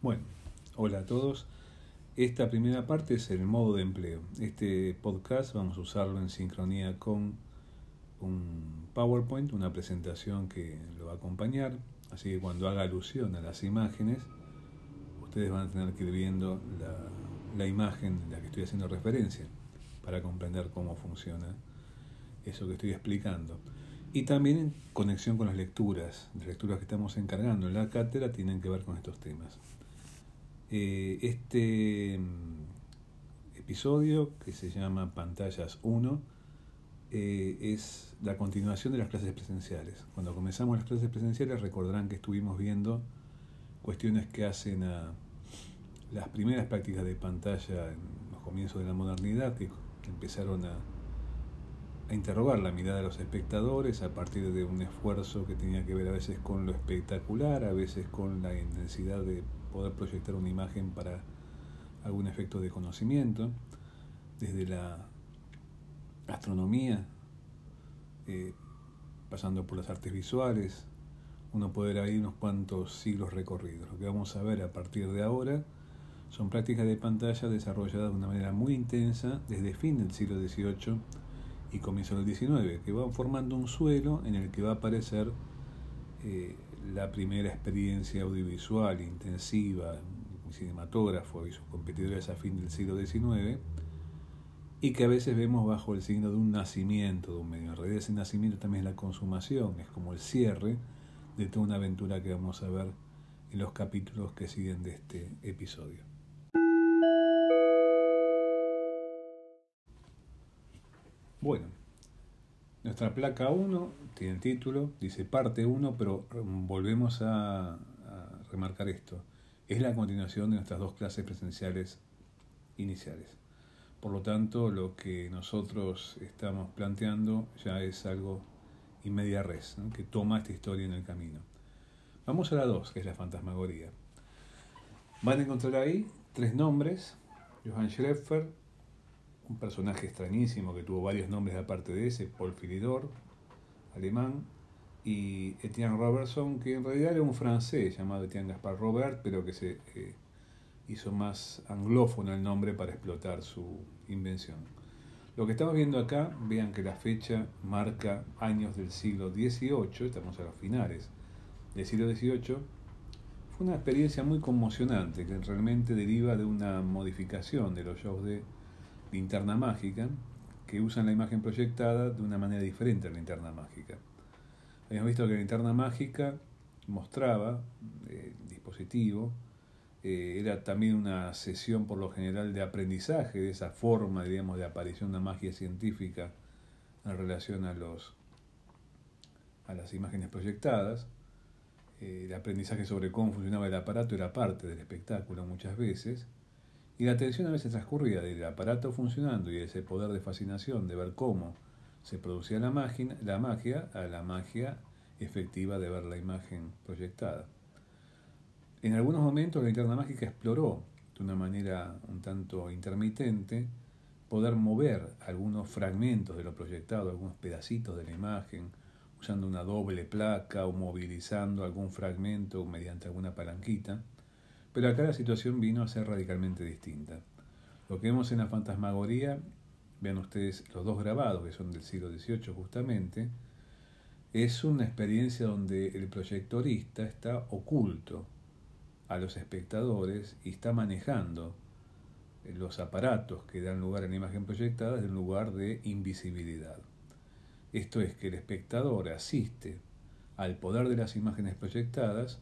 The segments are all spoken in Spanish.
Bueno, hola a todos. Esta primera parte es el modo de empleo. Este podcast vamos a usarlo en sincronía con un PowerPoint, una presentación que lo va a acompañar. Así que cuando haga alusión a las imágenes, ustedes van a tener que ir viendo la, imagen de la que estoy haciendo referencia para comprender cómo funciona eso que estoy explicando. Y también en conexión con las lecturas, las lecturas que estamos encargando en la cátedra tienen que ver con estos temas. Eh, este mm, episodio, que se llama Pantallas 1, eh, es la continuación de las clases presenciales. Cuando comenzamos las clases presenciales recordarán que estuvimos viendo cuestiones que hacen a las primeras prácticas de pantalla en los comienzos de la modernidad, que, empezaron a, a interrogar la mirada de los espectadores a partir de un esfuerzo que tenía que ver a veces con lo espectacular, a veces con la intensidad de poder proyectar una imagen para algún efecto de conocimiento, desde la astronomía, eh, pasando por las artes visuales, uno puede ver ahí unos cuantos siglos recorridos. Lo que vamos a ver a partir de ahora son prácticas de pantalla desarrolladas de una manera muy intensa desde fin del siglo XVIII y comienzo del XIX, que van formando un suelo en el que va a aparecer eh, la primera experiencia audiovisual intensiva, cinematógrafo y sus competidores a fin del siglo XIX, y que a veces vemos bajo el signo de un nacimiento de un medio. En realidad ese nacimiento también es la consumación, es como el cierre de toda una aventura que vamos a ver en los capítulos que siguen de este episodio. Bueno, nuestra placa 1 tiene título, dice parte 1, pero volvemos a, remarcar esto. Es la continuación de nuestras dos clases presenciales iniciales. Por lo tanto, lo que nosotros estamos planteando ya es algo inmedia res, que toma esta historia en el camino. Vamos a la 2, que es la fantasmagoría. Van a encontrar ahí tres nombres. Johann Schreffer, un personaje extrañísimo que tuvo varios nombres aparte de ese, Paul Philidor, alemán, y Etienne Robertson, que en realidad era un francés llamado Etienne Gaspar Robert, pero que se eh, hizo más anglófono el nombre para explotar su invención. Lo que estamos viendo acá, vean que la fecha marca años del siglo XVIII, estamos a los finales del siglo XVIII, fue una experiencia muy conmocionante que realmente deriva de una modificación de los shows de linterna mágica que usan la imagen proyectada de una manera diferente a la linterna mágica. Habíamos visto que la linterna mágica mostraba eh, el dispositivo, eh, era también una sesión por lo general de aprendizaje de esa forma, digamos, de aparición de magia científica en relación a, los, a las imágenes proyectadas. Eh, el aprendizaje sobre cómo funcionaba el aparato era parte del espectáculo muchas veces y la atención a veces transcurría del aparato funcionando y ese poder de fascinación de ver cómo se producía la magia, la magia a la magia efectiva de ver la imagen proyectada. En algunos momentos la linterna mágica exploró de una manera un tanto intermitente poder mover algunos fragmentos de lo proyectado, algunos pedacitos de la imagen, usando una doble placa o movilizando algún fragmento mediante alguna palanquita. Pero acá la situación vino a ser radicalmente distinta. Lo que vemos en la fantasmagoría, vean ustedes los dos grabados que son del siglo XVIII justamente, es una experiencia donde el proyectorista está oculto a los espectadores y está manejando los aparatos que dan lugar a la imagen proyectada desde un lugar de invisibilidad. Esto es que el espectador asiste al poder de las imágenes proyectadas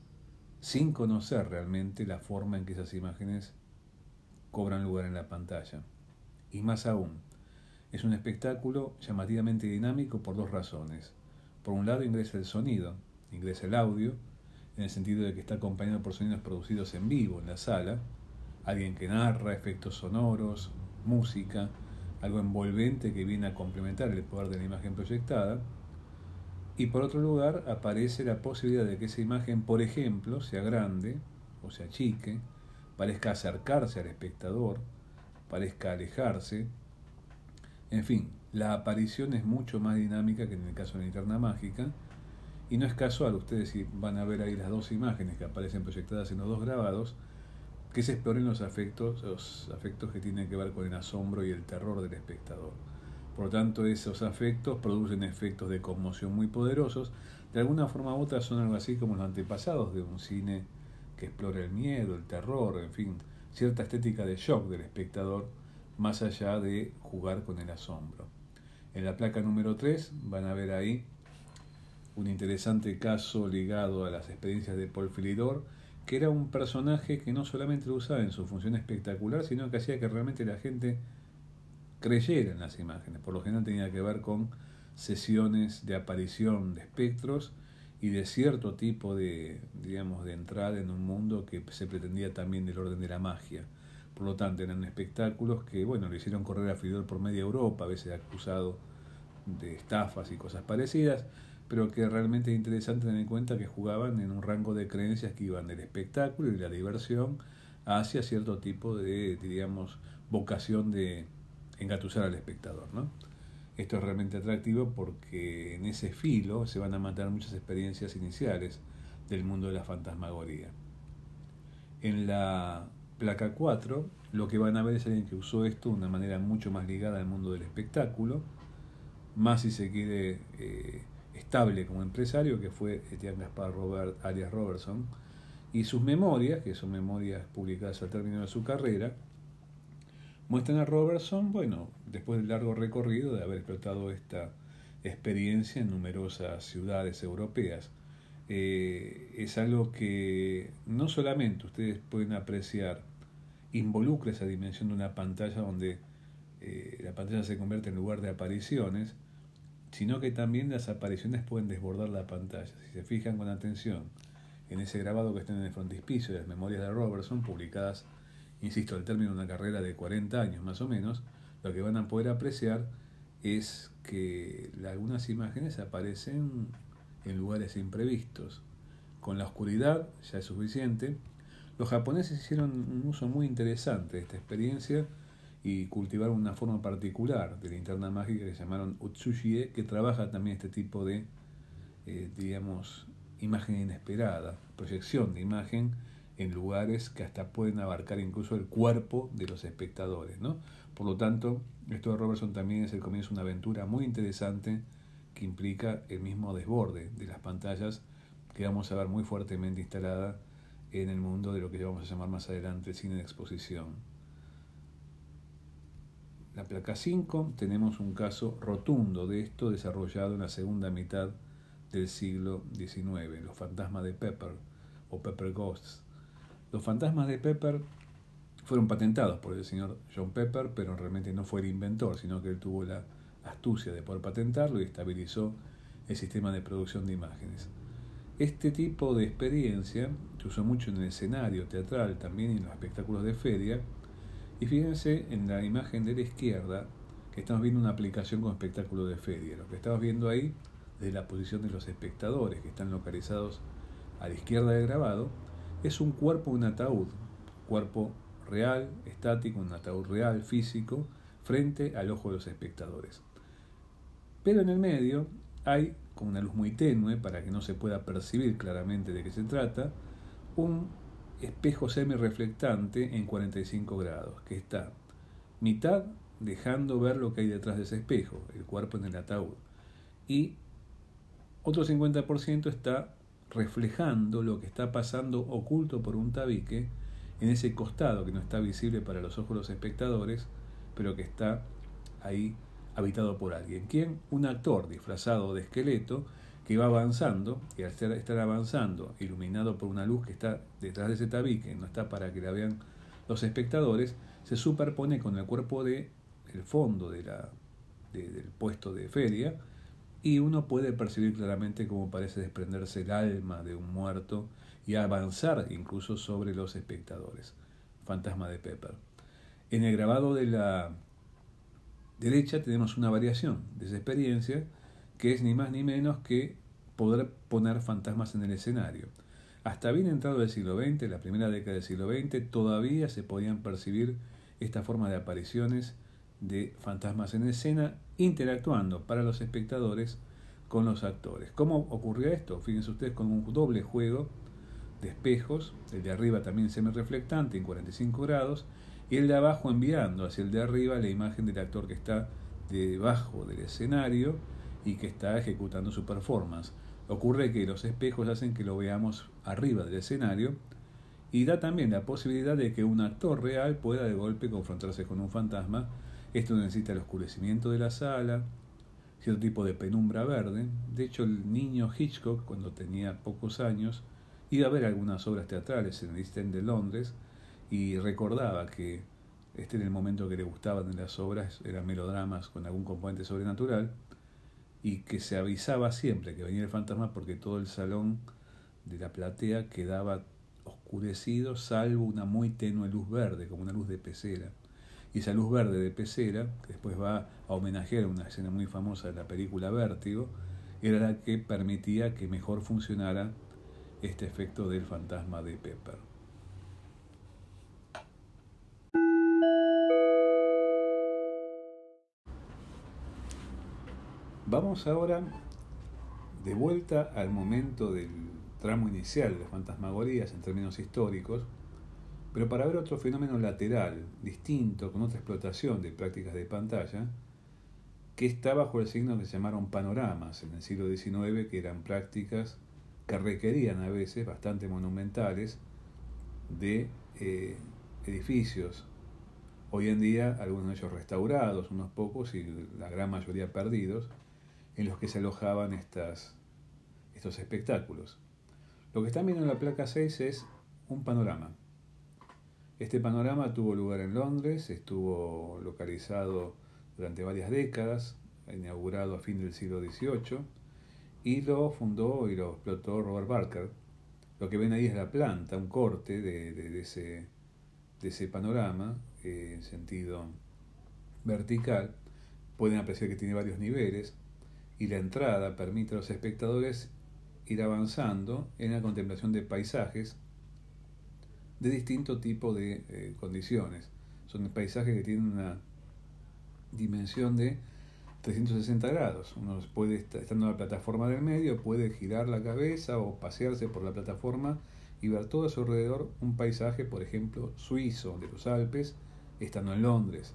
sin conocer realmente la forma en que esas imágenes cobran lugar en la pantalla. Y más aún, es un espectáculo llamativamente dinámico por dos razones. Por un lado ingresa el sonido, ingresa el audio, en el sentido de que está acompañado por sonidos producidos en vivo en la sala, alguien que narra, efectos sonoros, música, algo envolvente que viene a complementar el poder de la imagen proyectada, y por otro lugar, aparece la posibilidad de que esa imagen, por ejemplo, sea grande o se achique, parezca acercarse al espectador, parezca alejarse. En fin, la aparición es mucho más dinámica que en el caso de la linterna mágica. Y no es casual, ustedes van a ver ahí las dos imágenes que aparecen proyectadas en los dos grabados, que se exploren los afectos, los afectos que tienen que ver con el asombro y el terror del espectador. Por lo tanto, esos afectos producen efectos de conmoción muy poderosos. De alguna forma u otra son algo así como los antepasados de un cine que explora el miedo, el terror, en fin, cierta estética de shock del espectador, más allá de jugar con el asombro. En la placa número 3 van a ver ahí un interesante caso ligado a las experiencias de Paul Philidor, que era un personaje que no solamente lo usaba en su función espectacular, sino que hacía que realmente la gente creyera en las imágenes. Por lo general tenía que ver con sesiones de aparición de espectros y de cierto tipo de, digamos, de entrada en un mundo que se pretendía también del orden de la magia. Por lo tanto, eran espectáculos que, bueno, le hicieron correr a Fidel por media Europa, a veces acusado de estafas y cosas parecidas, pero que realmente es interesante tener en cuenta que jugaban en un rango de creencias que iban del espectáculo y la diversión hacia cierto tipo de, diríamos, vocación de engatusar al espectador, ¿no? Esto es realmente atractivo porque en ese filo se van a matar muchas experiencias iniciales del mundo de la fantasmagoría. En la placa 4 lo que van a ver es alguien que usó esto de una manera mucho más ligada al mundo del espectáculo, más si se quiere eh, estable como empresario, que fue Etienne Gaspar Robert, alias Robertson, y sus memorias, que son memorias publicadas al término de su carrera, muestran a Robertson, bueno, después del largo recorrido de haber explotado esta experiencia en numerosas ciudades europeas. Eh, es algo que no solamente ustedes pueden apreciar, involucra esa dimensión de una pantalla donde eh, la pantalla se convierte en lugar de apariciones, sino que también las apariciones pueden desbordar la pantalla. Si se fijan con atención en ese grabado que está en el frontispicio de las memorias de Robertson, publicadas, insisto, al término de una carrera de 40 años más o menos, lo que van a poder apreciar es que algunas imágenes aparecen en lugares imprevistos. Con la oscuridad ya es suficiente. Los japoneses hicieron un uso muy interesante de esta experiencia y cultivaron una forma particular de linterna mágica que llamaron Utsushie, que trabaja también este tipo de, eh, digamos, imagen inesperada, proyección de imagen en lugares que hasta pueden abarcar incluso el cuerpo de los espectadores. ¿no? Por lo tanto, esto de Robertson también es el comienzo de una aventura muy interesante que implica el mismo desborde de las pantallas que vamos a ver muy fuertemente instalada en el mundo de lo que vamos a llamar más adelante cine de exposición. La placa 5 tenemos un caso rotundo de esto desarrollado en la segunda mitad del siglo XIX, los fantasmas de Pepper o Pepper Ghosts. Los fantasmas de Pepper fueron patentados por el señor John Pepper, pero realmente no fue el inventor, sino que él tuvo la astucia de poder patentarlo y estabilizó el sistema de producción de imágenes. Este tipo de experiencia se usó mucho en el escenario teatral, también en los espectáculos de feria, y fíjense en la imagen de la izquierda que estamos viendo una aplicación con espectáculo de feria. Lo que estamos viendo ahí, de la posición de los espectadores que están localizados a la izquierda del grabado, es un cuerpo, un ataúd, cuerpo real, estático, un ataúd real, físico, frente al ojo de los espectadores. Pero en el medio hay, con una luz muy tenue, para que no se pueda percibir claramente de qué se trata, un espejo semi-reflectante en 45 grados, que está mitad dejando ver lo que hay detrás de ese espejo, el cuerpo en el ataúd, y otro 50% está reflejando lo que está pasando oculto por un tabique en ese costado que no está visible para los ojos de los espectadores, pero que está ahí habitado por alguien. ¿Quién? Un actor disfrazado de esqueleto que va avanzando y al estar avanzando, iluminado por una luz que está detrás de ese tabique, no está para que la vean los espectadores, se superpone con el cuerpo de el fondo de la, del puesto de feria y uno puede percibir claramente cómo parece desprenderse el alma de un muerto y avanzar incluso sobre los espectadores. Fantasma de Pepper. En el grabado de la derecha tenemos una variación de esa experiencia que es ni más ni menos que poder poner fantasmas en el escenario. Hasta bien entrado el siglo XX, la primera década del siglo XX, todavía se podían percibir esta forma de apariciones de fantasmas en escena interactuando para los espectadores con los actores. ¿Cómo ocurría esto? Fíjense ustedes con un doble juego de espejos, el de arriba también semi-reflectante en 45 grados, y el de abajo enviando hacia el de arriba la imagen del actor que está debajo del escenario y que está ejecutando su performance. Ocurre que los espejos hacen que lo veamos arriba del escenario y da también la posibilidad de que un actor real pueda de golpe confrontarse con un fantasma. Esto necesita el oscurecimiento de la sala, cierto tipo de penumbra verde. De hecho, el niño Hitchcock, cuando tenía pocos años, iba a ver algunas obras teatrales en el East de Londres y recordaba que este en el momento que le gustaban de las obras eran melodramas con algún componente sobrenatural y que se avisaba siempre que venía el fantasma porque todo el salón de la platea quedaba oscurecido salvo una muy tenue luz verde, como una luz de pecera. Y esa luz verde de pecera, que después va a homenajear una escena muy famosa de la película Vértigo, era la que permitía que mejor funcionara este efecto del fantasma de Pepper. Vamos ahora de vuelta al momento del tramo inicial de fantasmagorías en términos históricos, pero para ver otro fenómeno lateral, distinto, con otra explotación de prácticas de pantalla, que está bajo el signo que se llamaron panoramas en el siglo XIX, que eran prácticas que requerían a veces bastante monumentales de eh, edificios. Hoy en día algunos de ellos restaurados, unos pocos y la gran mayoría perdidos, en los que se alojaban estas, estos espectáculos. Lo que están viendo en la placa 6 es un panorama. Este panorama tuvo lugar en Londres, estuvo localizado durante varias décadas, inaugurado a fin del siglo XVIII, y lo fundó y lo explotó Robert Barker. Lo que ven ahí es la planta, un corte de, ese, panorama eh, en sentido vertical. Pueden apreciar que tiene varios niveles y la entrada permite a los espectadores ir avanzando en la contemplación de paisajes de distinto tipo de eh, condiciones. Son paisajes que tienen una dimensión de 360 grados. Uno puede, estando en la plataforma del medio, puede girar la cabeza o pasearse por la plataforma y ver todo a su alrededor un paisaje, por ejemplo, suizo de los Alpes, estando en Londres.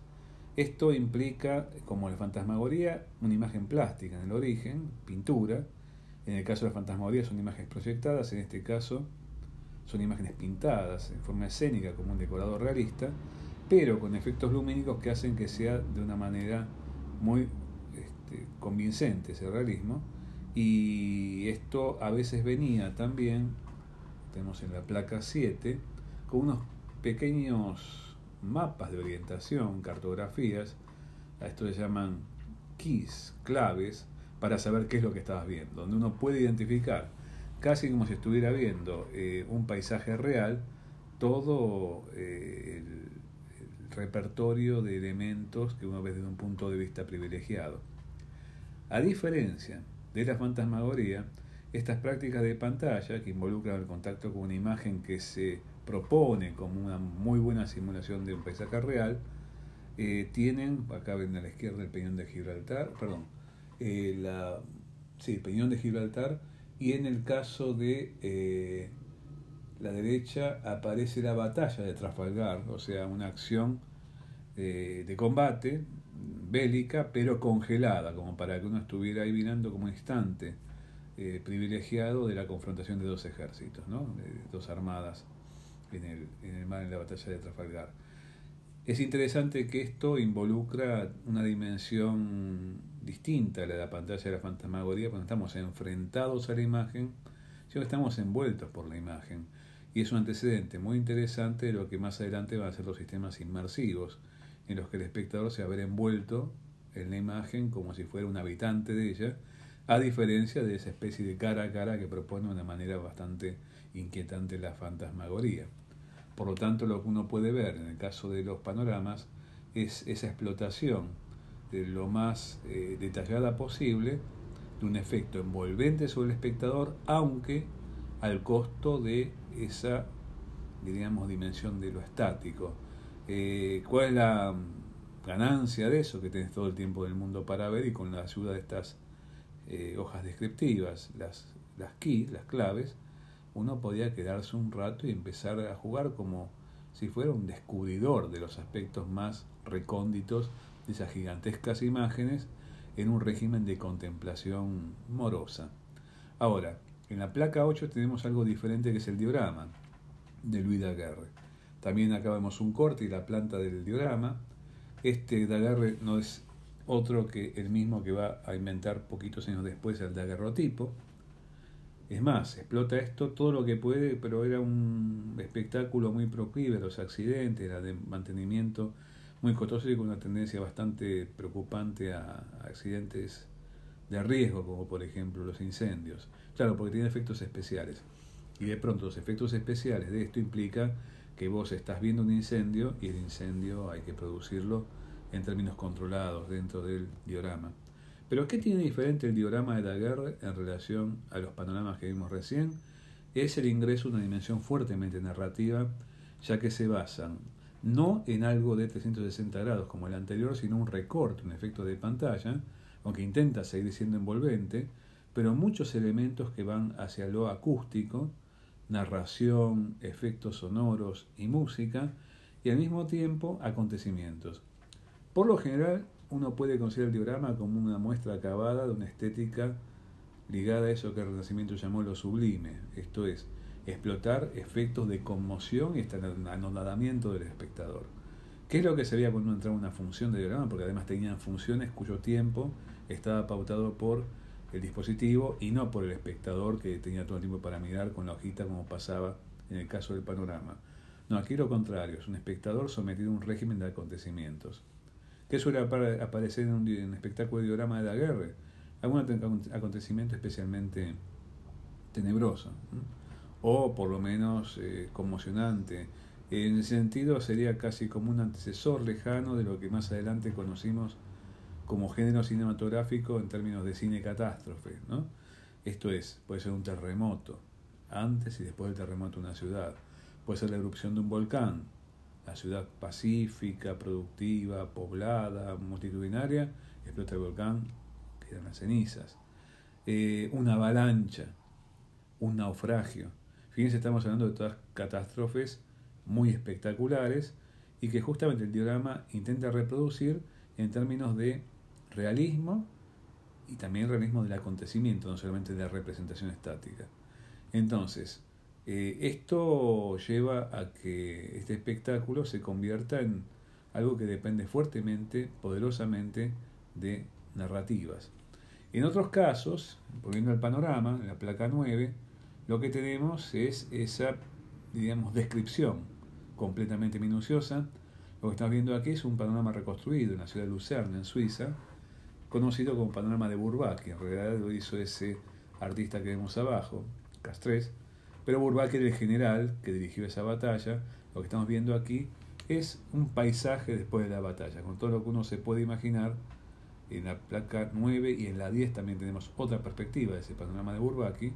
Esto implica, como la fantasmagoría, una imagen plástica en el origen, pintura. En el caso de la fantasmagoría son imágenes proyectadas, en este caso son imágenes pintadas en forma escénica como un decorador realista, pero con efectos lumínicos que hacen que sea de una manera muy este, convincente ese realismo. Y esto a veces venía también, tenemos en la placa 7, con unos pequeños mapas de orientación, cartografías, a esto se llaman keys, claves, para saber qué es lo que estabas viendo, donde uno puede identificar, casi como si estuviera viendo eh, un paisaje real, todo eh, el, repertorio de elementos que uno ve desde un punto de vista privilegiado. A diferencia de la fantasmagoría, estas prácticas de pantalla que involucran el contacto con una imagen que se propone como una muy buena simulación de un paisaje real, eh, tienen, acá ven a la izquierda el Peñón de Gibraltar, perdón, la, sí, Peñón de Gibraltar, y en el caso de eh, la derecha aparece la batalla de Trafalgar, o sea, una acción de combate bélica, pero congelada, como para que uno estuviera ahí mirando como un instante privilegiado de la confrontación de dos ejércitos, ¿no? dos armadas en el, en el mar en la batalla de Trafalgar. Es interesante que esto involucra una dimensión distinta a la de la pantalla de la fantasmagoría, cuando estamos enfrentados a la imagen, sino que estamos envueltos por la imagen. Y es un antecedente muy interesante de lo que más adelante van a ser los sistemas inmersivos, en los que el espectador se ver envuelto en la imagen como si fuera un habitante de ella, a diferencia de esa especie de cara a cara que propone de una manera bastante inquietante la fantasmagoría. Por lo tanto, lo que uno puede ver en el caso de los panoramas es esa explotación lo más eh, detallada posible de un efecto envolvente sobre el espectador, aunque al costo de esa, diríamos, dimensión de lo estático. Eh, ¿Cuál es la ganancia de eso? Que tenés todo el tiempo del mundo para ver y con la ayuda de estas eh, hojas descriptivas, las, las keys, las claves, uno podía quedarse un rato y empezar a jugar como si fuera un descubridor de los aspectos más recónditos esas gigantescas imágenes en un régimen de contemplación morosa. Ahora, en la placa 8 tenemos algo diferente que es el diorama de Louis Daguerre. También acá vemos un corte y la planta del diorama. Este Daguerre no es otro que el mismo que va a inventar poquitos años después el daguerrotipo. Es más, explota esto todo lo que puede, pero era un espectáculo muy proclive los accidentes, era de mantenimiento muy costoso y con una tendencia bastante preocupante a, accidentes de riesgo, como por ejemplo los incendios. Claro, porque tiene efectos especiales. Y de pronto los efectos especiales de esto implica que vos estás viendo un incendio y el incendio hay que producirlo en términos controlados dentro del diorama. Pero ¿qué tiene diferente el diorama de Daguerre en relación a los panoramas que vimos recién? Es el ingreso de una dimensión fuertemente narrativa, ya que se basan no en algo de 360 grados como el anterior, sino un recorte, un efecto de pantalla, aunque intenta seguir siendo envolvente, pero muchos elementos que van hacia lo acústico, narración, efectos sonoros y música, y al mismo tiempo acontecimientos. Por lo general, uno puede considerar el diorama como una muestra acabada de una estética ligada a eso que el Renacimiento llamó lo sublime, esto es, explotar efectos de conmoción y anonadamiento del espectador. ¿Qué es lo que se veía cuando entraba en una función de diorama? Porque además tenían funciones cuyo tiempo estaba pautado por el dispositivo y no por el espectador que tenía todo el tiempo para mirar con la hojita como pasaba en el caso del panorama. No, aquí lo contrario, es un espectador sometido a un régimen de acontecimientos. ¿Qué suele aparecer en un, espectáculo de diorama de la guerra? Algún acontecimiento especialmente tenebroso o por lo menos eh, conmocionante. En ese sentido sería casi como un antecesor lejano de lo que más adelante conocimos como género cinematográfico en términos de cine catástrofe. ¿no? Esto es, puede ser un terremoto, antes y después del terremoto una ciudad. Puede ser la erupción de un volcán, la ciudad pacífica, productiva, poblada, multitudinaria, explota el volcán, quedan las cenizas. Eh, una avalancha, un naufragio, Fíjense, estamos hablando de todas catástrofes muy espectaculares y que justamente el diorama intenta reproducir en términos de realismo y también realismo del acontecimiento, no solamente de la representación estática. Entonces, eh, esto lleva a que este espectáculo se convierta en algo que depende fuertemente, poderosamente, de narrativas. En otros casos, volviendo al panorama, en la placa 9, lo que tenemos es esa, digamos, descripción completamente minuciosa. Lo que estamos viendo aquí es un panorama reconstruido en la ciudad de Lucerna, en Suiza, conocido como panorama de Bourbaki. En realidad lo hizo ese artista que vemos abajo, Castres, pero Bourbaki era el general que dirigió esa batalla. Lo que estamos viendo aquí es un paisaje después de la batalla, con todo lo que uno se puede imaginar. En la placa 9 y en la 10 también tenemos otra perspectiva de ese panorama de Bourbaki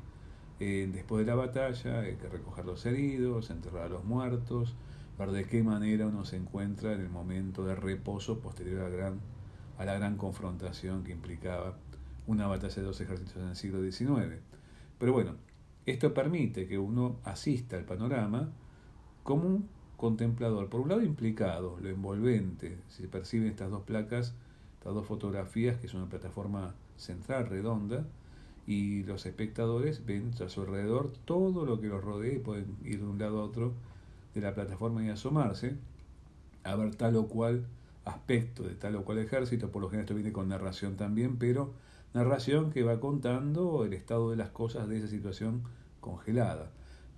eh, después de la batalla hay que recoger los heridos, enterrar a los muertos, ver de qué manera uno se encuentra en el momento de reposo posterior a la gran, a la gran confrontación que implicaba una batalla de dos ejércitos en el siglo XIX. Pero bueno, esto permite que uno asista al panorama como un contemplador, por un lado implicado, lo envolvente, se perciben estas dos placas, estas dos fotografías, que es una plataforma central redonda, y los espectadores ven a su alrededor todo lo que los rodea y pueden ir de un lado a otro de la plataforma y asomarse a ver tal o cual aspecto de tal o cual ejército, por lo general esto viene con narración también, pero narración que va contando el estado de las cosas de esa situación congelada.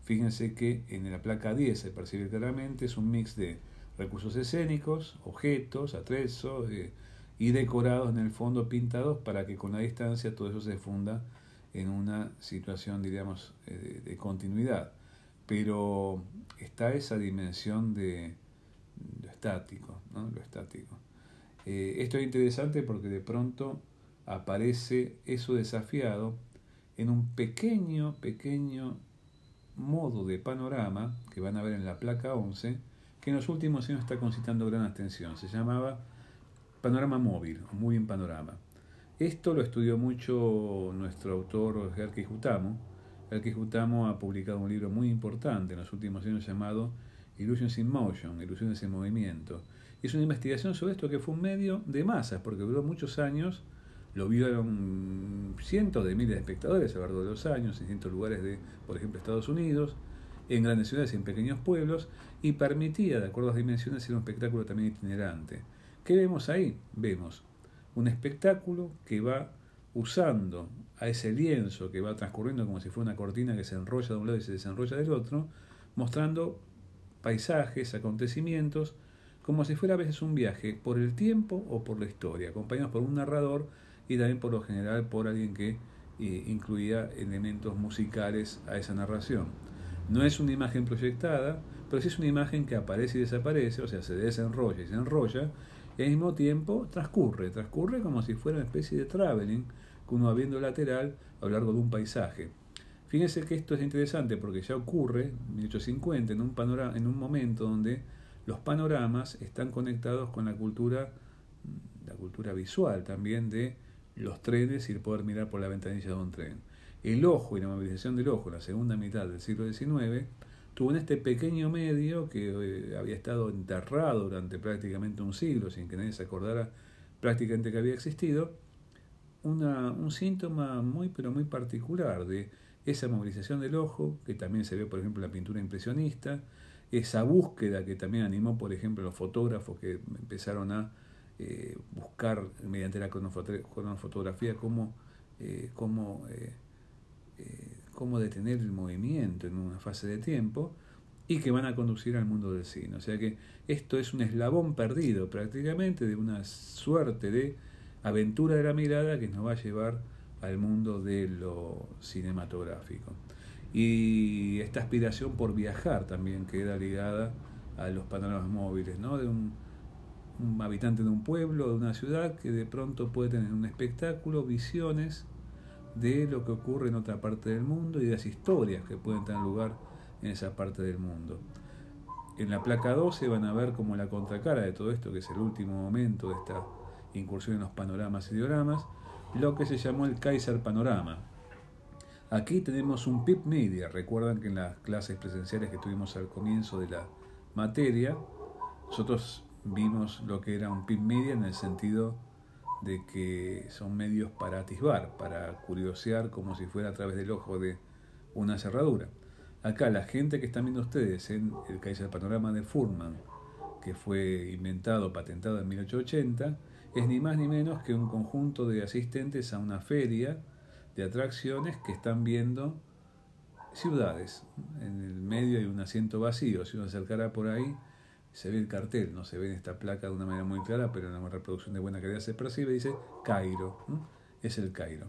Fíjense que en la placa 10 se percibe claramente, es un mix de recursos escénicos, objetos, atrezos eh, y decorados en el fondo pintados para que con la distancia todo eso se funda en una situación, diríamos, eh, de, continuidad. Pero está esa dimensión de lo estático, ¿no? Lo estático. Eh, esto es interesante porque de pronto aparece eso desafiado en un pequeño, pequeño modo de panorama que van a ver en la placa 11, que en los últimos años está concitando gran atención. Se llamaba panorama móvil, muy en panorama. Esto lo estudió mucho nuestro autor Gerke Jutamo que Jutamo ha publicado un libro muy importante en los últimos años llamado Illusions in Motion, Ilusiones en Movimiento. Es una investigación sobre esto que fue un medio de masas, porque duró muchos años, lo vieron cientos de miles de espectadores a lo largo de los años, en distintos lugares de, por ejemplo, Estados Unidos, en grandes ciudades y en pequeños pueblos, y permitía, de acuerdo a las dimensiones, ser un espectáculo también itinerante. ¿Qué vemos ahí? Vemos un espectáculo que va usando a ese lienzo que va transcurriendo como si fuera una cortina que se enrolla de un lado y se desenrolla del otro, mostrando paisajes, acontecimientos, como si fuera a veces un viaje por el tiempo o por la historia, acompañados por un narrador y también por lo general por alguien que eh, incluía elementos musicales a esa narración. No es una imagen proyectada, pero sí es una imagen que aparece y desaparece, o sea, se desenrolla y se enrolla, y al mismo tiempo transcurre, transcurre como si fuera una especie de traveling, que uno va viendo lateral a lo largo de un paisaje. Fíjense que esto es interesante porque ya ocurre en 1850 en un, panorama, en un momento donde los panoramas están conectados con la cultura, la cultura visual también de los trenes y el poder mirar por la ventanilla de un tren. El ojo y la movilización del ojo en la segunda mitad del siglo XIX tuvo en este pequeño medio que eh, había estado enterrado durante prácticamente un siglo sin que nadie se acordara prácticamente que había existido, un síntoma muy pero muy particular de esa movilización del ojo, que también se ve por ejemplo en la pintura impresionista, esa búsqueda que también animó por ejemplo los fotógrafos que empezaron a eh, buscar mediante la cronofotografía cómo, eh, cómo, eh, cómo detener el movimiento en una fase de tiempo y que van a conducir al mundo del cine. O sea que esto es un eslabón perdido prácticamente de una suerte de aventura de la mirada que nos va a llevar al mundo de lo cinematográfico. Y esta aspiración por viajar también queda ligada a los panoramas móviles, ¿no? De un, habitante de un pueblo, de una ciudad, que de pronto puede tener un espectáculo, visiones de lo que ocurre en otra parte del mundo y de las historias que pueden tener lugar en esa parte del mundo. En la placa 12 van a ver como la contracara de todo esto, que es el último momento de esta incursión en los panoramas y dioramas, lo que se llamó el Kaiser Panorama. Aquí tenemos un PIP Media. Recuerdan que en las clases presenciales que tuvimos al comienzo de la materia, nosotros vimos lo que era un PIP Media en el sentido de que son medios para atisbar, para curiosear como si fuera a través del ojo de una cerradura. Acá la gente que están viendo ustedes en el Kaiser Panorama de Furman, que fue inventado, patentado en 1880, es ni más ni menos que un conjunto de asistentes a una feria de atracciones que están viendo ciudades. En el medio hay un asiento vacío. Si uno se acercara por ahí, se ve el cartel, no se ve en esta placa de una manera muy clara, pero en una reproducción de buena calidad se percibe, dice Cairo. Es el Cairo.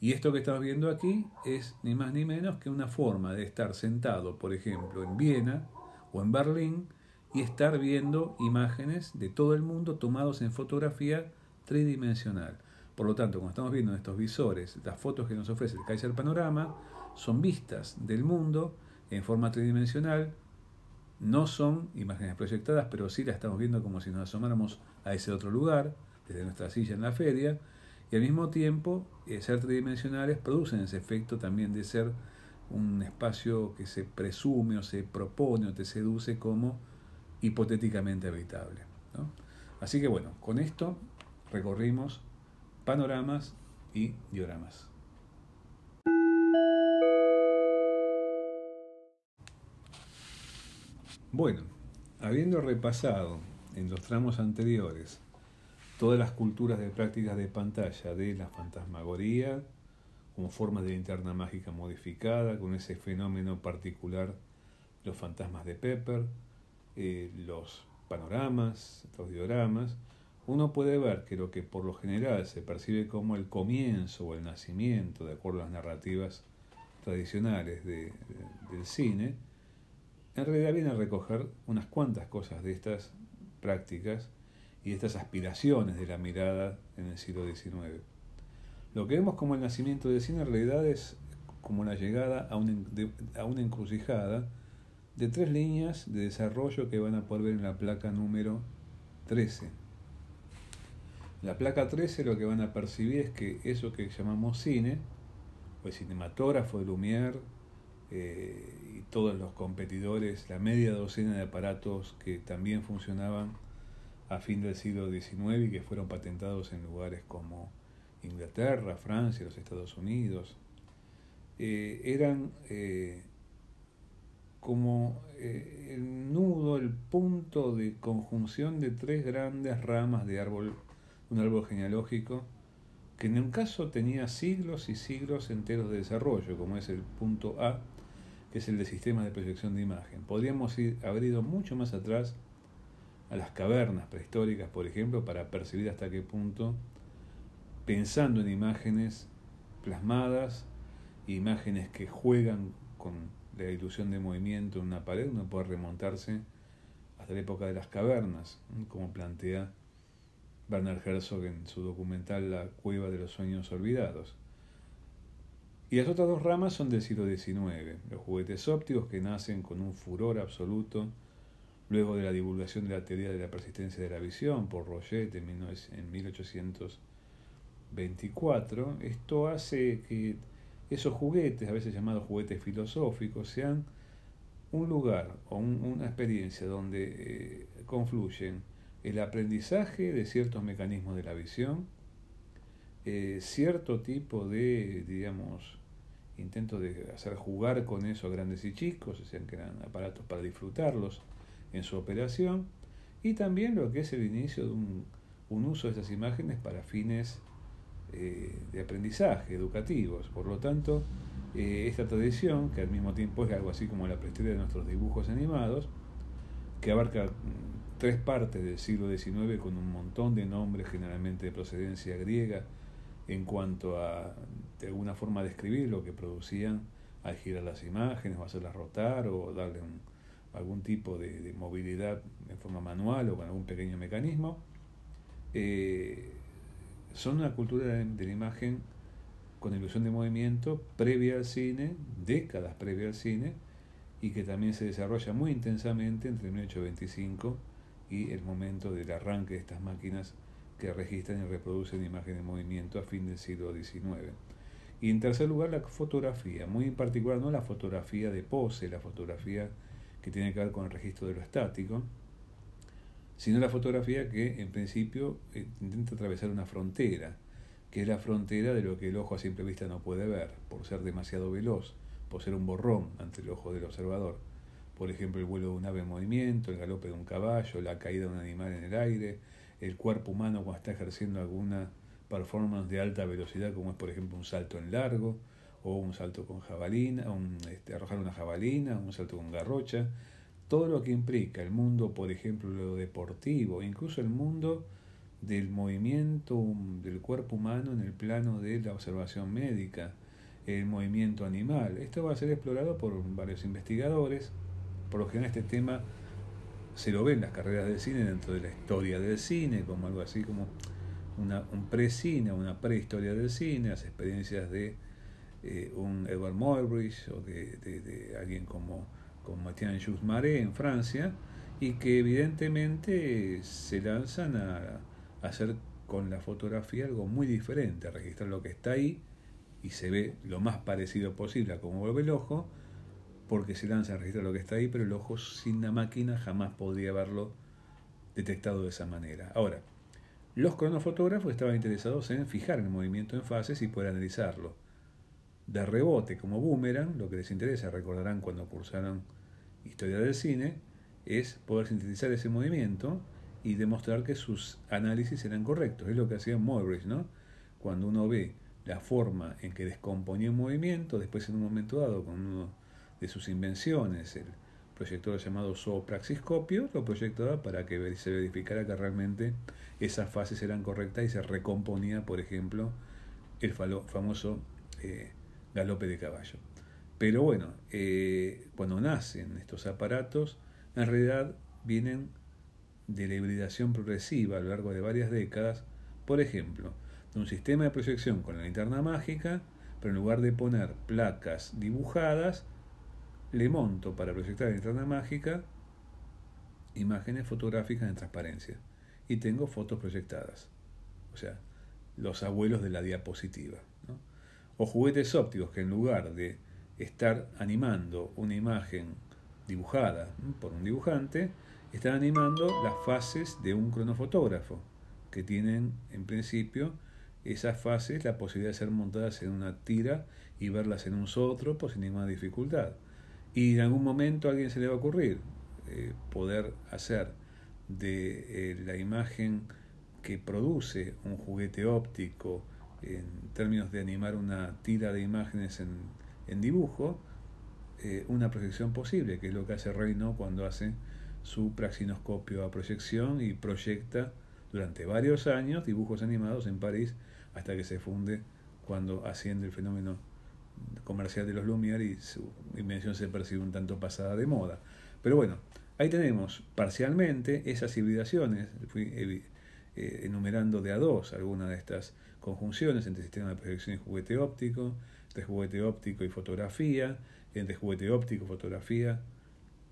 Y esto que estamos viendo aquí es ni más ni menos que una forma de estar sentado, por ejemplo, en Viena o en Berlín, y estar viendo imágenes de todo el mundo tomados en fotografía tridimensional. Por lo tanto, como estamos viendo en estos visores, las fotos que nos ofrece el Kaiser Panorama son vistas del mundo en forma tridimensional. No son imágenes proyectadas, pero sí las estamos viendo como si nos asomáramos a ese otro lugar, desde nuestra silla en la feria. Y al mismo tiempo, eh, ser tridimensionales producen ese efecto también de ser un espacio que se presume o se propone o te seduce como hipotéticamente habitable. Así que bueno, con esto recorrimos panoramas y dioramas. Bueno, habiendo repasado en los tramos anteriores todas las culturas de prácticas de pantalla de la fantasmagoría, como forma de linterna mágica modificada, con ese fenómeno particular, los fantasmas de Pepper, eh, los panoramas, los dioramas, uno puede ver que lo que por lo general se percibe como el comienzo o el nacimiento, de acuerdo a las narrativas tradicionales del cine, en realidad viene a recoger unas cuantas cosas de estas prácticas y estas aspiraciones de la mirada en el siglo XIX. Lo que vemos como el nacimiento del cine en realidad es como la llegada a a una encrucijada de tres líneas de desarrollo que van a poder ver en la placa número 13. La placa 13 lo que van a percibir es que eso que llamamos cine el cinematógrafo de Lumière eh, y todos los competidores, la media docena de aparatos que también funcionaban a fin del siglo XIX y que fueron patentados en lugares como Inglaterra, Francia, los Estados Unidos, eh, eran eh, como el nudo, el punto de conjunción de tres grandes ramas de árbol, un árbol genealógico, que en un caso tenía siglos y siglos enteros de desarrollo, como es el punto A, que es el de sistemas de proyección de imagen. Podríamos haber ido mucho más atrás a las cavernas prehistóricas, por ejemplo, para percibir hasta qué punto, pensando en imágenes plasmadas, imágenes que juegan con la ilusión de movimiento en una pared, uno puede remontarse hasta la época de las cavernas, como plantea Werner Herzog en su documental La cueva de los sueños olvidados. Y las otras dos ramas son del siglo XIX, los juguetes ópticos que nacen con un furor absoluto luego de la divulgación de la teoría de la persistencia de la visión por Roget en 1824. Esto hace que esos juguetes, a veces llamados juguetes filosóficos, sean un lugar o una experiencia donde eh, confluyen el aprendizaje de ciertos mecanismos de la visión, eh, cierto tipo de, digamos, intento de hacer jugar con eso a grandes y chicos, decían que eran aparatos para disfrutarlos en su operación, y también lo que es el inicio de un, uso de estas imágenes para fines eh, de aprendizaje, educativos. Por lo tanto, eh, esta tradición, que al mismo tiempo es algo así como la prehistoria de nuestros dibujos animados, que abarca mm, tres partes del siglo XIX con un montón de nombres generalmente de procedencia griega en cuanto a de alguna forma describir lo que producían al girar las imágenes o hacerlas rotar o darle algún tipo de, movilidad en forma manual o con algún pequeño mecanismo. Eh, son una cultura de, la imagen con ilusión de movimiento previa al cine, décadas previa al cine, y que también se desarrolla muy intensamente entre 1825 y el momento del arranque de estas máquinas que registran y reproducen imagen de movimiento a fin del siglo XIX. Y en tercer lugar, la fotografía, muy en particular no la fotografía de pose, la fotografía que tiene que ver con el registro de lo estático, sino la fotografía que en principio eh, intenta atravesar una frontera, que es la frontera de lo que el ojo a simple vista no puede ver, por ser demasiado veloz, por ser un borrón ante el ojo del observador. Por ejemplo, el vuelo de un ave en movimiento, el galope de un caballo, la caída de un animal en el aire, el cuerpo humano cuando está ejerciendo alguna performance de alta velocidad, como es por ejemplo un salto en largo, o un salto con jabalina, un, este, arrojar una jabalina, un salto con garrocha, todo lo que implica el mundo, por ejemplo, lo deportivo, incluso el mundo del movimiento del cuerpo humano en el plano de la observación médica, el movimiento animal. Esto va a ser explorado por varios investigadores. Por lo general este tema se lo ve en las carreras de cine dentro de la historia del cine, como algo así como una, un pre-cine, una prehistoria del cine, las experiencias de eh, un Edward Muybridge o de, alguien como, como Mathieu Jules en Francia, y que evidentemente se lanzan a, hacer con la fotografía algo muy diferente, a registrar lo que está ahí y se ve lo más parecido posible a cómo vuelve el ojo, porque se lanza a registrar lo que está ahí, pero el ojo sin la máquina jamás podría haberlo detectado de esa manera. Ahora, los cronofotógrafos estaban interesados en fijar el movimiento en fases y poder analizarlo de rebote como boomerang, lo que les interesa, recordarán cuando cursaron historia del cine, es poder sintetizar ese movimiento y demostrar que sus análisis eran correctos. Es lo que hacía Muybridge, ¿no? Cuando uno ve la forma en que descomponía un movimiento, después en un momento dado, con uno de sus invenciones, el proyector llamado zoopraxiscopio, lo proyectaba para que se verificara que realmente esas fases eran correctas y se recomponía, por ejemplo, el famoso eh, galope de caballo. Pero bueno, eh, cuando nacen estos aparatos, en realidad vienen de la hibridación progresiva a lo largo de varias décadas, por ejemplo, de un sistema de proyección con la linterna mágica, pero en lugar de poner placas dibujadas, le monto para proyectar la linterna mágica imágenes fotográficas en transparencia y tengo fotos proyectadas. O sea, los abuelos de la diapositiva O juguetes ópticos que en lugar de estar animando una imagen dibujada por un dibujante, están animando las fases de un cronofotógrafo, que tienen en principio esas fases la posibilidad de ser montadas en una tira y verlas en un zótropo sin ninguna dificultad. Y en algún momento a alguien se le va a ocurrir eh, poder hacer de eh, la imagen que produce un juguete óptico en términos de animar una tira de imágenes en, en dibujo, eh, una proyección posible, que es lo que hace Reino cuando hace su praxinoscopio a proyección y proyecta durante varios años dibujos animados en París hasta que se funde cuando asciende el fenómeno comercial de los Lumière y su invención se percibe un tanto pasada de moda. Pero bueno, ahí tenemos parcialmente esas hibridaciones, fui eh, enumerando de a dos algunas de estas conjunciones entre sistema de proyección y juguete óptico, entre juguete óptico y fotografía, entre juguete óptico, fotografía,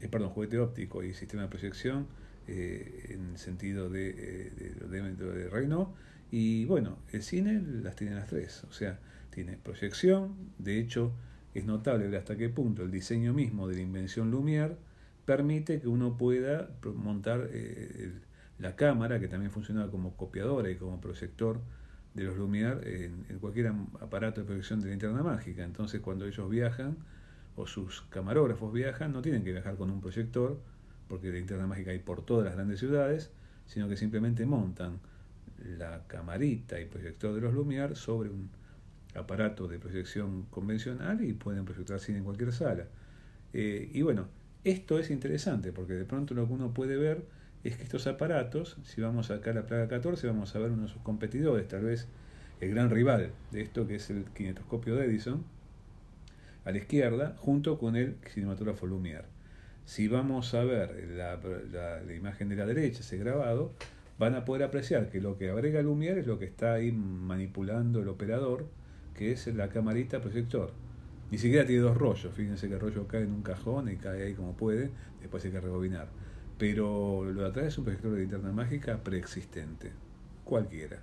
eh, perdón, juguete óptico y sistema de proyección, eh, en sentido de, eh, de, de, de Reino. Y bueno, el cine las tiene las tres, o sea, tiene proyección, de hecho es notable hasta qué punto el diseño mismo de la invención Lumière permite que uno pueda montar la cámara, que también funcionaba como copiadora y como proyector de los Lumière en, cualquier aparato de proyección de linterna mágica. Entonces cuando ellos viajan o sus camarógrafos viajan, no tienen que viajar con un proyector, porque la linterna mágica hay por todas las grandes ciudades, sino que simplemente montan la camarita y proyector de los Lumière sobre un aparato de proyección convencional y pueden proyectar cine en cualquier sala. Eh, y bueno, esto es interesante porque de pronto lo que uno puede ver es que estos aparatos, si vamos acá a la plaga 14, vamos a ver uno de sus competidores, tal vez el gran rival de esto que es el kinetoscopio de Edison, a la izquierda, junto con el cinematógrafo Lumière. Si vamos a ver la, imagen de la derecha, ese grabado, van a poder apreciar que lo que agrega Lumière es lo que está ahí manipulando el operador, que es la camarita proyector. Ni siquiera tiene dos rollos, fíjense que el rollo cae en un cajón y cae ahí como puede, después hay que rebobinar. Pero lo de atrás es un proyector de linterna mágica preexistente, cualquiera.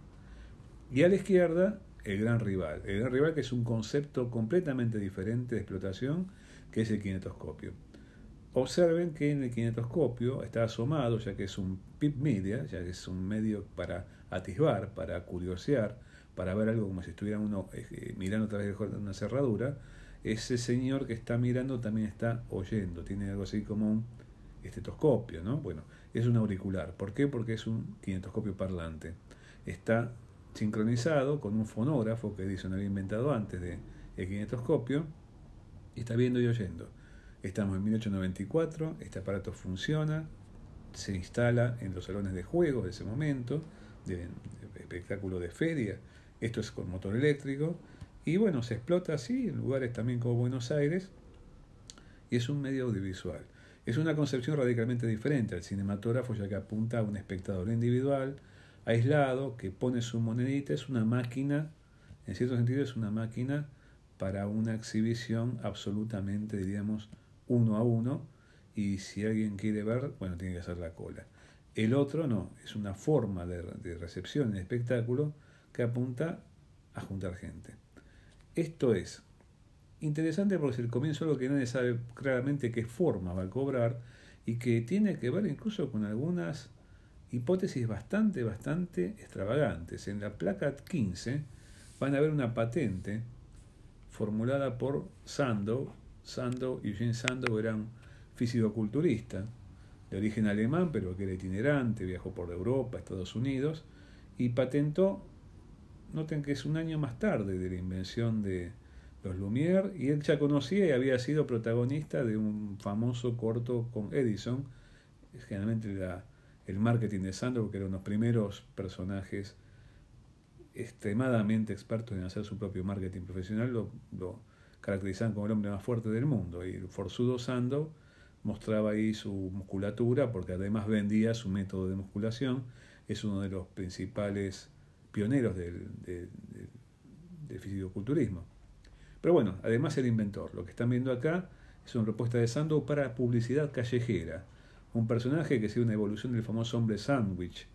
Y a la izquierda el gran rival. El gran rival que es un concepto completamente diferente de explotación, que es el kinetoscopio. Observen que en el kinetoscopio está asomado, ya que es un pip media, ya que es un medio para atisbar, para curiosear, para ver algo como si estuviera uno eh, mirando a través de una cerradura, ese señor que está mirando también está oyendo, tiene algo así como un estetoscopio, ¿no? Bueno, es un auricular. ¿Por qué? Porque es un kinetoscopio parlante. Está sincronizado con un fonógrafo que Edison había inventado antes de kinetoscopio y está viendo y oyendo. Estamos en 1894, este aparato funciona, se instala en los salones de juegos de ese momento, de espectáculo de feria, esto es con motor eléctrico, y bueno, se explota así en lugares también como Buenos Aires, y es un medio audiovisual. Es una concepción radicalmente diferente. Al cinematógrafo, ya que apunta a un espectador individual, aislado, que pone su monedita, es una máquina, en cierto sentido es una máquina para una exhibición absolutamente, diríamos, uno a uno, y si alguien quiere ver, bueno, tiene que hacer la cola. El otro no, es una forma de, recepción en espectáculo que apunta a juntar gente. Esto es interesante porque es el comienzo algo que nadie sabe claramente qué forma va a cobrar y que tiene que ver incluso con algunas hipótesis bastante, bastante extravagantes. En la placa 15 van a ver una patente formulada por Sandow. Sandow, Eugene Sandow era un físico-culturista de origen alemán, pero que era itinerante, viajó por Europa, Estados Unidos, y patentó, noten que es un año más tarde de la invención de los Lumière, y él ya conocía y había sido protagonista de un famoso corto con Edison, generalmente la el marketing de Sandro, que era uno de los primeros personajes extremadamente expertos en hacer su propio marketing profesional, lo, lo caracterizaban como el hombre más fuerte del mundo. Y el forzudo Sando mostraba ahí su musculatura, porque además vendía su método de musculación. Es uno de los principales pioneros del, del, fisicoculturismo. Pero bueno, además el inventor. Lo que están viendo acá es una propuesta de Sando para publicidad callejera un personaje que sigue una evolución del famoso hombre sándwich.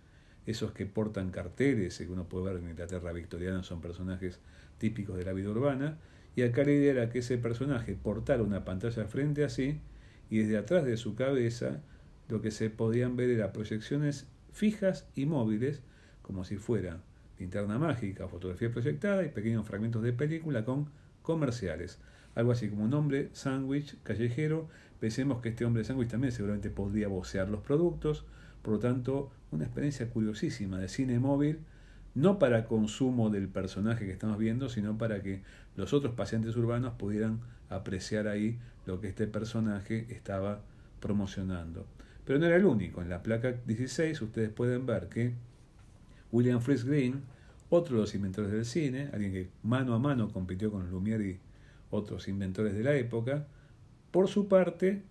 esos que portan carteles, que uno puede ver en Inglaterra victoriana, son personajes típicos de la vida urbana, y acá la idea era que ese personaje portara una pantalla frente a sí y desde atrás de su cabeza lo que se podían ver era proyecciones fijas y móviles, como si fuera linterna mágica, fotografía proyectada y pequeños fragmentos de película con comerciales. Algo así como un hombre sándwich callejero. Pensemos que este hombre sándwich también seguramente podría vocear los productos. Por lo tanto, una experiencia curiosísima de cine móvil, no para consumo del personaje que estamos viendo, sino para que los otros pacientes urbanos pudieran apreciar ahí lo que este personaje estaba promocionando. Pero no era el único. En la placa 16 ustedes pueden ver que William Fritz Green, otro de los inventores del cine, alguien que mano a mano compitió con Lumière y otros inventores de la época, por su parte,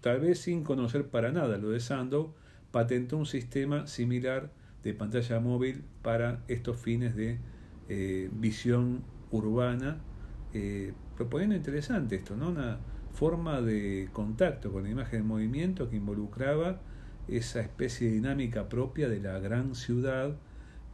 tal vez sin conocer para nada lo de Sandow, patentó un sistema similar de pantalla móvil para estos fines de eh, visión urbana, eh, proponiendo interesante esto, ¿no? Una forma de contacto con la imagen en movimiento que involucraba esa especie de dinámica propia de la gran ciudad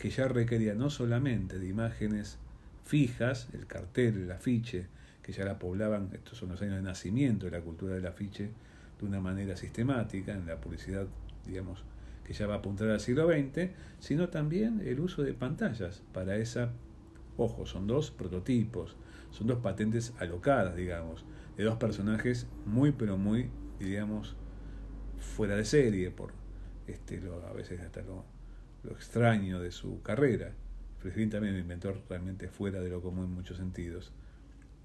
que ya requería no solamente de imágenes fijas, el cartel, el afiche, que ya la poblaban, estos son los años de nacimiento de la cultura del afiche, de una manera sistemática, en la publicidad, digamos, que ya va a apuntar al siglo XX, sino también el uso de pantallas para esa, ojo, son dos prototipos, son dos patentes alocadas, digamos, de dos personajes muy, pero muy, diríamos, fuera de serie, por este, lo, a veces hasta lo, lo extraño de su carrera. Fredrin también un inventor realmente fuera de lo común en muchos sentidos.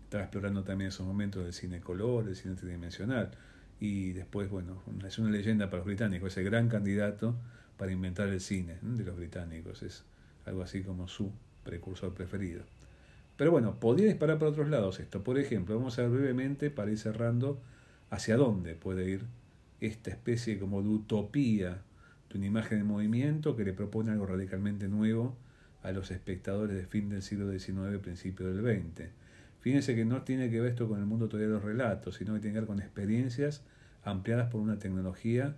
Estaba explorando también esos momentos del cine color, del cine tridimensional. Y después, bueno, es una leyenda para los británicos, ese gran candidato para inventar el cine de los británicos. Es algo así como su precursor preferido. Pero bueno, podría disparar para otros lados esto. Por ejemplo, vamos a ver brevemente, para ir cerrando, hacia dónde puede ir esta especie como de utopía de una imagen en movimiento que le propone algo radicalmente nuevo a los espectadores de fin del siglo XIX, principio del XX. Fíjense que no tiene que ver esto con el mundo todavía de los relatos, sino que tiene que ver con experiencias ampliadas por una tecnología,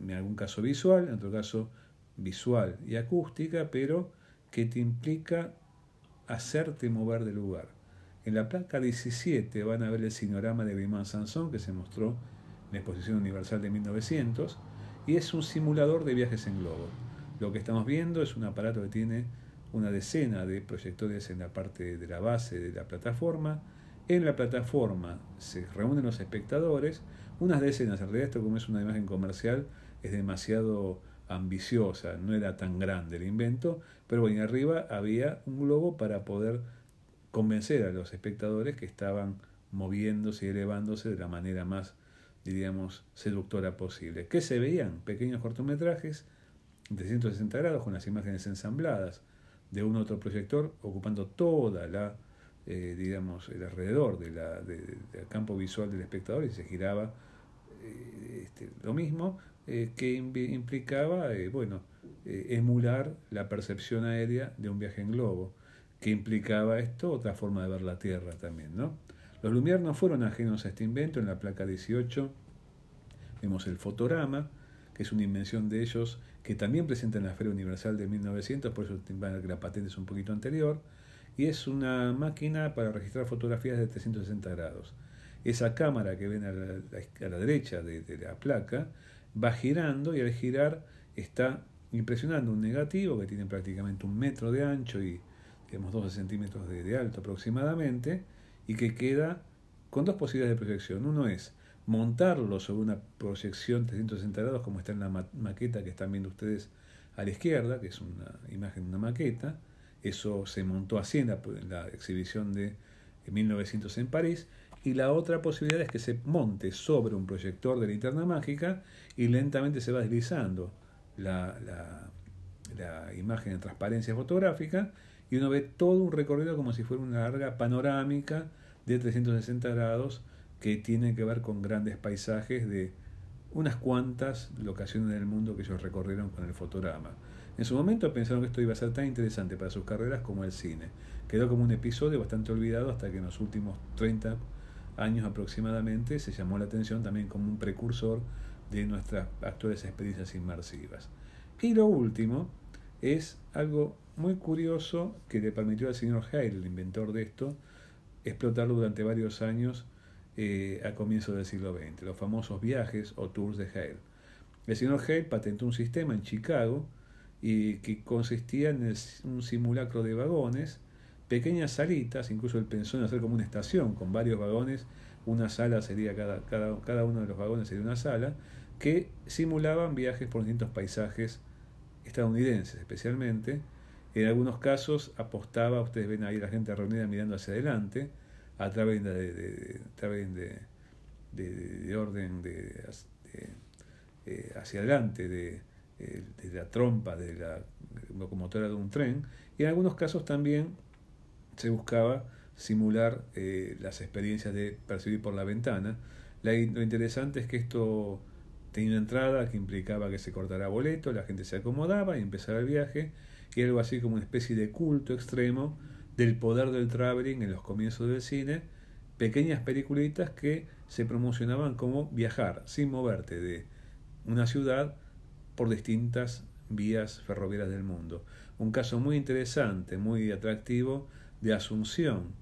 en algún caso visual, en otro caso visual y acústica, pero que te implica hacerte mover de lugar. En la placa 17 van a ver el cinorama de Grimán Sansón que se mostró en la Exposición Universal de 1900 y es un simulador de viajes en globo. Lo que estamos viendo es un aparato que tiene una decena de proyectores en la parte de la base de la plataforma. En la plataforma se reúnen los espectadores, unas decenas. En realidad esto como es una imagen comercial es demasiado ambiciosa, no era tan grande el invento, pero bueno, arriba había un globo para poder convencer a los espectadores que estaban moviéndose y elevándose de la manera más, diríamos, seductora posible. ¿Qué se veían? Pequeños cortometrajes de 160 grados con las imágenes ensambladas de un otro proyector ocupando toda la, eh, digamos, el alrededor de la, del campo visual del espectador y se giraba eh, este, lo mismo eh, que implicaba, bueno, emular la percepción aérea de un viaje en globo, que implicaba esto otra forma de ver la Tierra también, ¿no? Los Lumière no fueron ajenos a este invento, en la placa 18 vemos el fotograma, que es una invención de ellos que también presenta en la Feria Universal de 1900, por eso la patente es un poquito anterior, y es una máquina para registrar fotografías de 360 grados. Esa cámara que ven a la, derecha de, la placa va girando y al girar está impresionando un negativo que tiene prácticamente un metro de ancho y digamos 12 centímetros de, alto aproximadamente y que queda con dos posibilidades de proyección. Uno es montarlo sobre una proyección 360 grados como está en la maqueta que están viendo ustedes a la izquierda, que es una imagen de una maqueta. Eso se montó así en la exhibición de 1900 en París y la otra posibilidad es que se monte sobre un proyector de linterna mágica y lentamente se va deslizando la, la, imagen en transparencia fotográfica y uno ve todo un recorrido como si fuera una larga panorámica de 360 grados que tiene que ver con grandes paisajes de unas cuantas locaciones del mundo que ellos recorrieron con el fotograma. En su momento pensaron que esto iba a ser tan interesante para sus carreras como el cine. Quedó como un episodio bastante olvidado hasta que en los últimos 30 años aproximadamente se llamó la atención también como un precursor de nuestras actuales experiencias inmersivas. Y lo último, es algo muy curioso que le permitió al señor Hale, el inventor de esto, explotarlo durante varios años eh, a comienzos del siglo XX, los famosos viajes o tours de Hale. El señor Hale patentó un sistema en Chicago y que consistía en un simulacro de vagones, pequeñas salitas, incluso él pensó en hacer como una estación con varios vagones, una sala sería cada, cada, cada uno de los vagones sería una sala, que simulaban viajes por distintos paisajes estadounidenses especialmente. En algunos casos apostaba, ustedes ven ahí la gente reunida mirando hacia adelante, a través de, de, de, de orden de, eh, hacia adelante de, de, la trompa de la locomotora de un tren, y en algunos casos también se buscaba simular eh, las experiencias de percibir por la ventana. lo interesante es que esto tenía una entrada que implicaba que se cortara boleto, la gente se acomodaba y empezaba el viaje, y algo así como una especie de culto extremo del poder del traveling en los comienzos del cine, pequeñas peliculitas que se promocionaban como viajar sin moverte de una ciudad por distintas vías ferroviarias del mundo. Un caso muy interesante, muy atractivo de asunción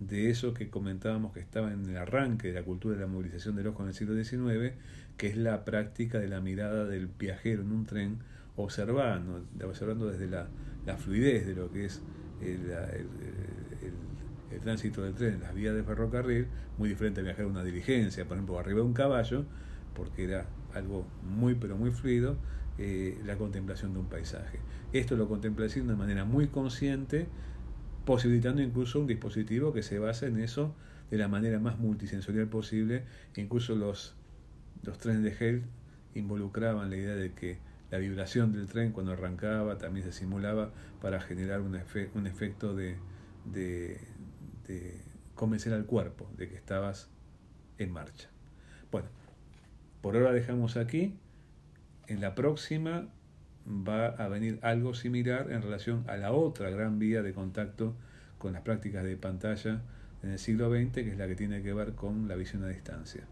de eso que comentábamos que estaba en el arranque de la cultura de la movilización del ojo en el siglo XIX, que es la práctica de la mirada del viajero en un tren, observando, observando desde la, la fluidez de lo que es el, el, tránsito del tren, las vías de ferrocarril, muy diferente a viajar una diligencia, por ejemplo, arriba de un caballo, porque era algo muy pero muy fluido, eh, la contemplación de un paisaje. Esto lo contempla así de una manera muy consciente, posibilitando incluso un dispositivo que se basa en eso de la manera más multisensorial posible. Incluso los, los trenes de Hell involucraban la idea de que la vibración del tren cuando arrancaba también se simulaba para generar un, un efecto de, de, de convencer al cuerpo de que estabas en marcha. Bueno, por ahora dejamos aquí. En la próxima va a venir algo similar en relación a la otra gran vía de contacto con las prácticas de pantalla en el siglo XX, que es la que tiene que ver con la visión a distancia.